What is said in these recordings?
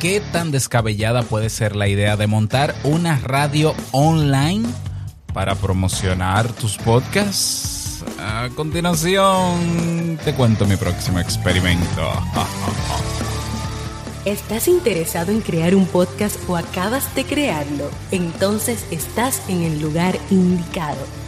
¿qué tan descabellada puede ser la idea de montar una radio online para promocionar tus podcasts? A continuación, te cuento mi próximo experimento. ¿Estás interesado en crear un podcast o acabas de crearlo? Entonces estás en el lugar indicado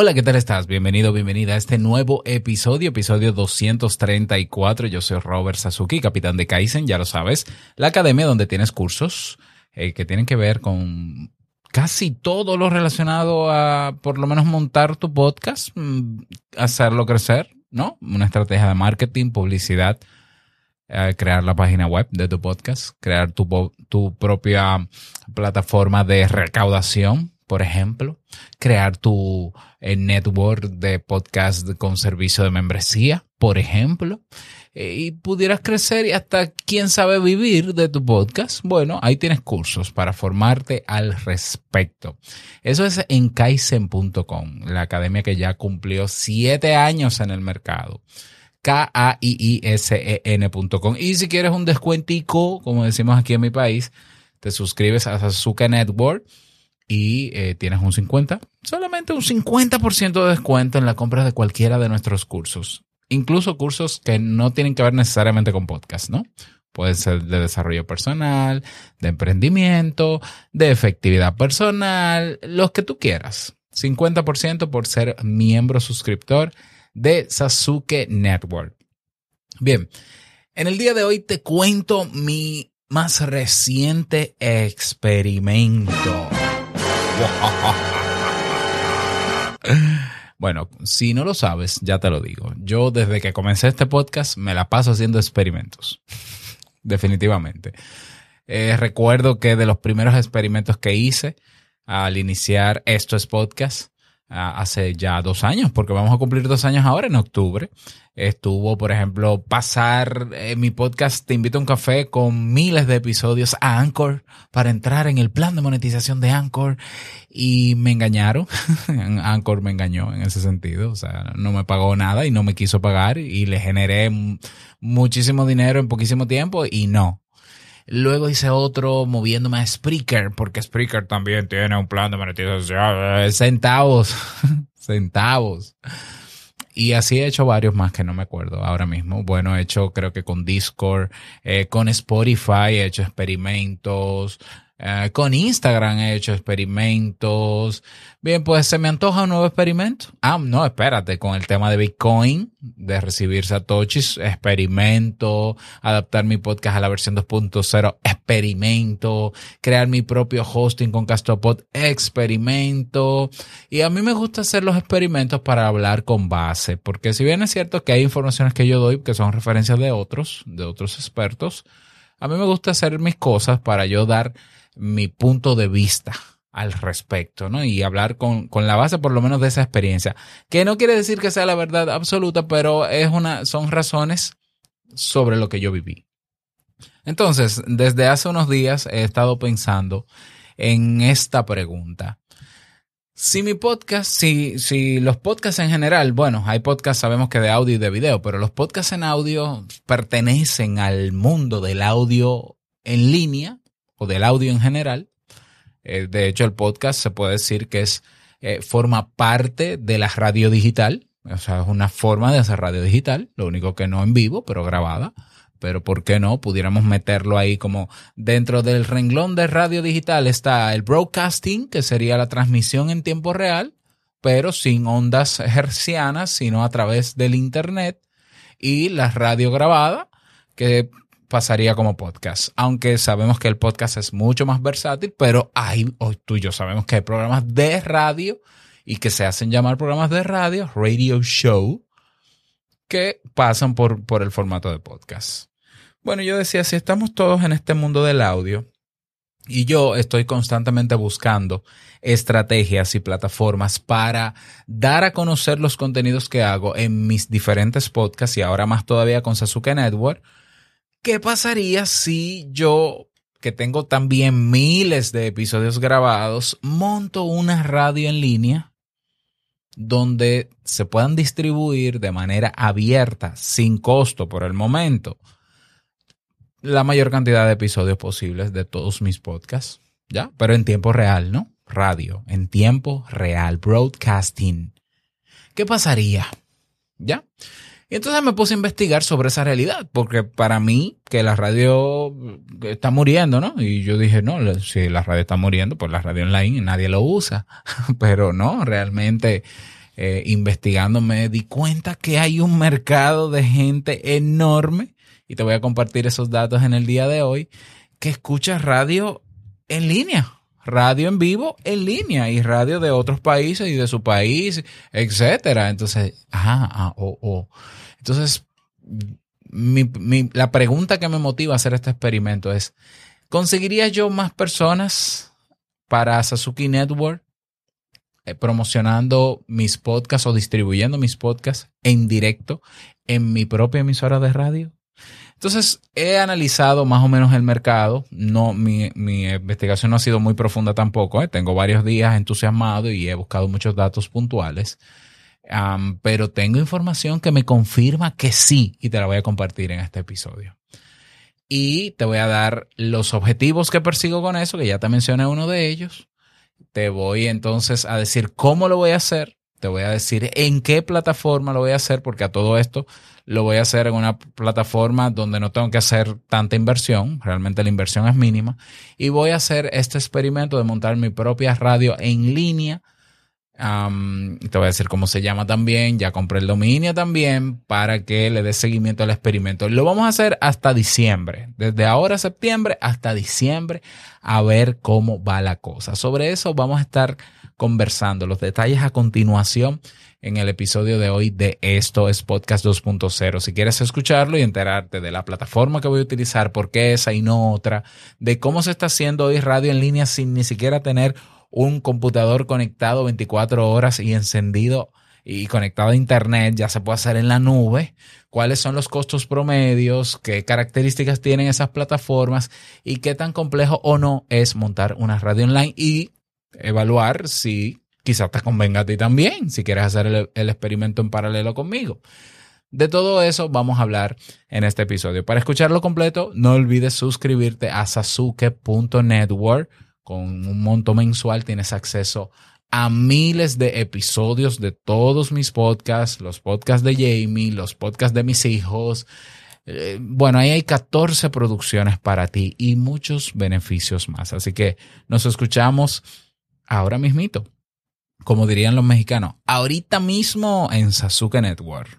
Hola, ¿qué tal estás? Bienvenido, bienvenida a este nuevo episodio, episodio 234. Yo soy Robert Sasuki, capitán de Kaizen, ya lo sabes, la academia donde tienes cursos eh, que tienen que ver con casi todo lo relacionado a, por lo menos, montar tu podcast, mm, hacerlo crecer, ¿no? Una estrategia de marketing, publicidad, eh, crear la página web de tu podcast, crear tu, tu propia plataforma de recaudación por ejemplo, crear tu eh, network de podcast con servicio de membresía, por ejemplo, eh, y pudieras crecer y hasta quién sabe vivir de tu podcast. Bueno, ahí tienes cursos para formarte al respecto. Eso es en kaizen.com, la academia que ya cumplió siete años en el mercado. K-A-I-I-S-E-N.com. Y si quieres un descuentico, como decimos aquí en mi país, te suscribes a Sasuke Network y eh, tienes un 50, solamente un 50% de descuento en la compra de cualquiera de nuestros cursos. Incluso cursos que no tienen que ver necesariamente con podcast, ¿no? Pueden ser de desarrollo personal, de emprendimiento, de efectividad personal, los que tú quieras. 50% por ser miembro suscriptor de Sasuke Network. Bien, en el día de hoy te cuento mi más reciente experimento. Bueno, si no lo sabes, ya te lo digo. Yo desde que comencé este podcast me la paso haciendo experimentos. Definitivamente. Eh, recuerdo que de los primeros experimentos que hice al iniciar estos podcasts hace ya dos años, porque vamos a cumplir dos años ahora en octubre. Estuvo, por ejemplo, pasar en eh, mi podcast Te invito a un café con miles de episodios a Anchor para entrar en el plan de monetización de Anchor y me engañaron. Anchor me engañó en ese sentido, o sea, no me pagó nada y no me quiso pagar y le generé muchísimo dinero en poquísimo tiempo y no, Luego hice otro moviéndome a Spreaker, porque Spreaker también tiene un plan de monetización. Eh, centavos. centavos. Y así he hecho varios más que no me acuerdo ahora mismo. Bueno, he hecho creo que con Discord, eh, con Spotify he hecho experimentos, eh, con Instagram he hecho experimentos. Bien, pues se me antoja un nuevo experimento. Ah, no, espérate, con el tema de Bitcoin, de recibir satoshis, experimento, adaptar mi podcast a la versión 2.0, experimento, crear mi propio hosting con Castopod, experimento. Y a mí me gusta hacer los experimentos para hablar con base, porque si bien es cierto que hay informaciones que yo doy que son referencias de otros, de otros expertos, a mí me gusta hacer mis cosas para yo dar mi punto de vista al respecto, ¿no? Y hablar con, con, la base por lo menos de esa experiencia. Que no quiere decir que sea la verdad absoluta, pero es una, son razones sobre lo que yo viví. Entonces, desde hace unos días he estado pensando en esta pregunta. Si mi podcast, si, si los podcasts en general, bueno, hay podcasts sabemos que de audio y de video, pero los podcasts en audio pertenecen al mundo del audio en línea o del audio en general. Eh, de hecho, el podcast se puede decir que es, eh, forma parte de la radio digital. O sea, es una forma de hacer radio digital, lo único que no en vivo, pero grabada. Pero ¿por qué no? Pudiéramos meterlo ahí como dentro del renglón de radio digital está el broadcasting, que sería la transmisión en tiempo real, pero sin ondas hercianas, sino a través del Internet, y la radio grabada, que pasaría como podcast. Aunque sabemos que el podcast es mucho más versátil, pero hay, tú y yo sabemos que hay programas de radio y que se hacen llamar programas de radio, radio show, que pasan por, por el formato de podcast. Bueno, yo decía, si estamos todos en este mundo del audio, y yo estoy constantemente buscando estrategias y plataformas para dar a conocer los contenidos que hago en mis diferentes podcasts y ahora más todavía con Sasuke Network. ¿Qué pasaría si yo, que tengo también miles de episodios grabados, monto una radio en línea donde se puedan distribuir de manera abierta, sin costo por el momento? la mayor cantidad de episodios posibles de todos mis podcasts, ¿ya? Pero en tiempo real, ¿no? Radio, en tiempo real, broadcasting. ¿Qué pasaría? ¿Ya? Y entonces me puse a investigar sobre esa realidad, porque para mí que la radio está muriendo, ¿no? Y yo dije, no, si la radio está muriendo, pues la radio online nadie lo usa. Pero no, realmente eh, investigando me di cuenta que hay un mercado de gente enorme y te voy a compartir esos datos en el día de hoy, que escuchas radio en línea, radio en vivo en línea y radio de otros países y de su país, etcétera. Entonces, ajá, ah, oh, oh. Entonces, la pregunta que me motiva a hacer este experimento es, ¿conseguiría yo más personas para Sasuke Network eh, promocionando mis podcasts o distribuyendo mis podcasts en directo en mi propia emisora de radio? Entonces, he analizado más o menos el mercado. No, mi, investigación no ha sido muy profunda tampoco. ¿eh? Tengo varios días entusiasmado y he buscado muchos datos puntuales. pero tengo información que me confirma que sí, y te la voy a compartir en este episodio. Y te voy a dar los objetivos que persigo con eso, que ya te mencioné uno de ellos. Te voy entonces a decir cómo lo voy a hacer. Te voy a decir en qué plataforma lo voy a hacer, porque a todo esto lo voy a hacer en una plataforma donde no tengo que hacer tanta inversión, realmente la inversión es mínima, y voy a hacer este experimento de montar mi propia radio en línea. Te voy a decir cómo se llama también, ya compré el dominio también para que le dé seguimiento al experimento. Lo vamos a hacer hasta diciembre, desde ahora septiembre hasta diciembre, a ver cómo va la cosa. Sobre eso vamos a estar conversando, los detalles a continuación en el episodio de hoy de Esto es Podcast 2.0. Si quieres escucharlo y enterarte de la plataforma que voy a utilizar, por qué esa y no otra, de cómo se está haciendo hoy radio en línea sin ni siquiera tener un computador conectado 24 horas y encendido y conectado a internet, ya se puede hacer en la nube, cuáles son los costos promedios, qué características tienen esas plataformas y qué tan complejo o no es montar una radio online y evaluar si quizás te convenga a ti también, si quieres hacer el, experimento en paralelo conmigo. De todo eso vamos a hablar en este episodio. Para escucharlo completo, no olvides suscribirte a sasuke.network. Con un monto mensual tienes acceso a miles de episodios de todos mis podcasts, los podcasts de Jamie, los podcasts de mis hijos. Eh, bueno, ahí hay 14 producciones para ti y muchos beneficios más. Así que nos escuchamos ahora mismito como dirían los mexicanos, ahorita mismo en Sasuke Network.